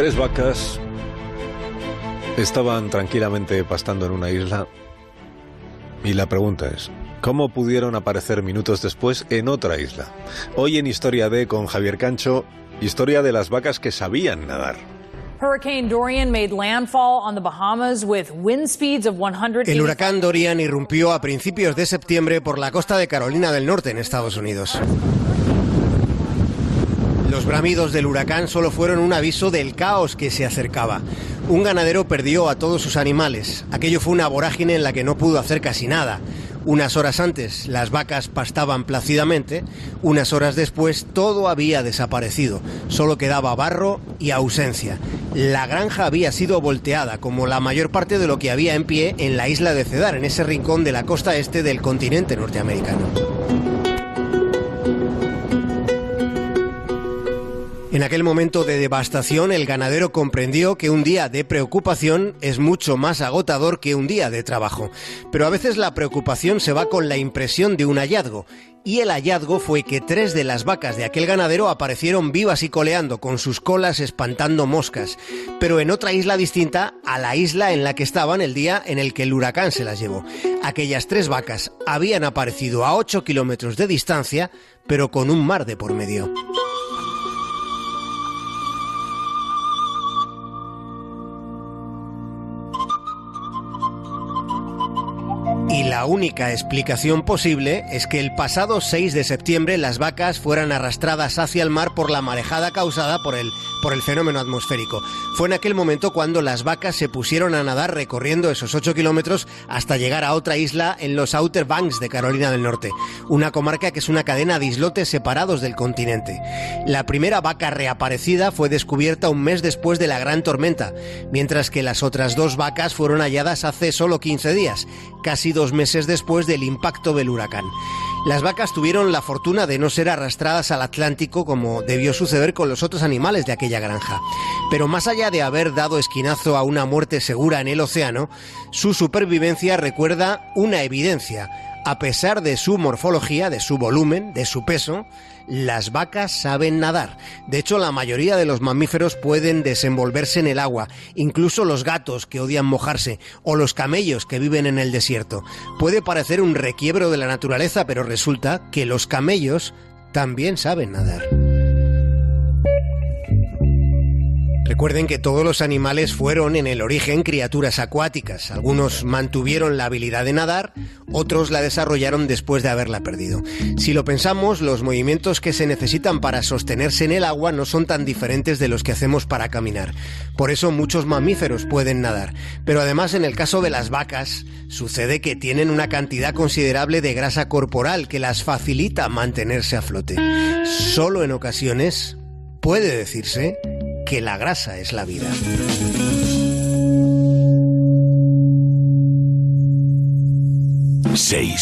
Tres vacas estaban tranquilamente pastando en una isla y la pregunta es, ¿cómo pudieron aparecer minutos después en otra isla? Hoy en Historia de con Javier Cancho, historia de las vacas que sabían nadar. El huracán Dorian irrumpió a principios de septiembre por la costa de Carolina del Norte en Estados Unidos. Los bramidos del huracán solo fueron un aviso del caos que se acercaba. Un ganadero perdió a todos sus animales. Aquello fue una vorágine en la que no pudo hacer casi nada. Unas horas antes las vacas pastaban plácidamente, unas horas después todo había desaparecido, solo quedaba barro y ausencia. La granja había sido volteada, como la mayor parte de lo que había en pie en la isla de Cedar, en ese rincón de la costa este del continente norteamericano. En aquel momento de devastación, el ganadero comprendió que un día de preocupación es mucho más agotador que un día de trabajo. Pero a veces la preocupación se va con la impresión de un hallazgo. Y el hallazgo fue que tres de las vacas de aquel ganadero aparecieron vivas y coleando, con sus colas espantando moscas, pero en otra isla distinta a la isla en la que estaban el día en el que el huracán se las llevó. Aquellas tres vacas habían aparecido a 8 kilómetros de distancia, pero con un mar de por medio. Y la única explicación posible es que el pasado 6 de septiembre las vacas fueran arrastradas hacia el mar por la marejada causada por el, por el fenómeno atmosférico. Fue en aquel momento cuando las vacas se pusieron a nadar recorriendo esos 8 kilómetros hasta llegar a otra isla en los Outer Banks de Carolina del Norte, una comarca que es una cadena de islotes separados del continente. La primera vaca reaparecida fue descubierta un mes después de la gran tormenta, mientras que las otras dos vacas fueron halladas hace solo 15 días, casi dos meses después del impacto del huracán. Las vacas tuvieron la fortuna de no ser arrastradas al Atlántico como debió suceder con los otros animales de aquella granja. Pero más allá de haber dado esquinazo a una muerte segura en el océano, su supervivencia recuerda una evidencia. A pesar de su morfología, de su volumen, de su peso, las vacas saben nadar. De hecho, la mayoría de los mamíferos pueden desenvolverse en el agua, incluso los gatos que odian mojarse o los camellos que viven en el desierto. Puede parecer un requiebro de la naturaleza, pero resulta que los camellos también saben nadar. Recuerden que todos los animales fueron en el origen criaturas acuáticas. Algunos mantuvieron la habilidad de nadar, otros la desarrollaron después de haberla perdido. Si lo pensamos, los movimientos que se necesitan para sostenerse en el agua no son tan diferentes de los que hacemos para caminar. Por eso muchos mamíferos pueden nadar. Pero además en el caso de las vacas, sucede que tienen una cantidad considerable de grasa corporal que las facilita mantenerse a flote. Solo en ocasiones puede decirse que la grasa es la vida. 6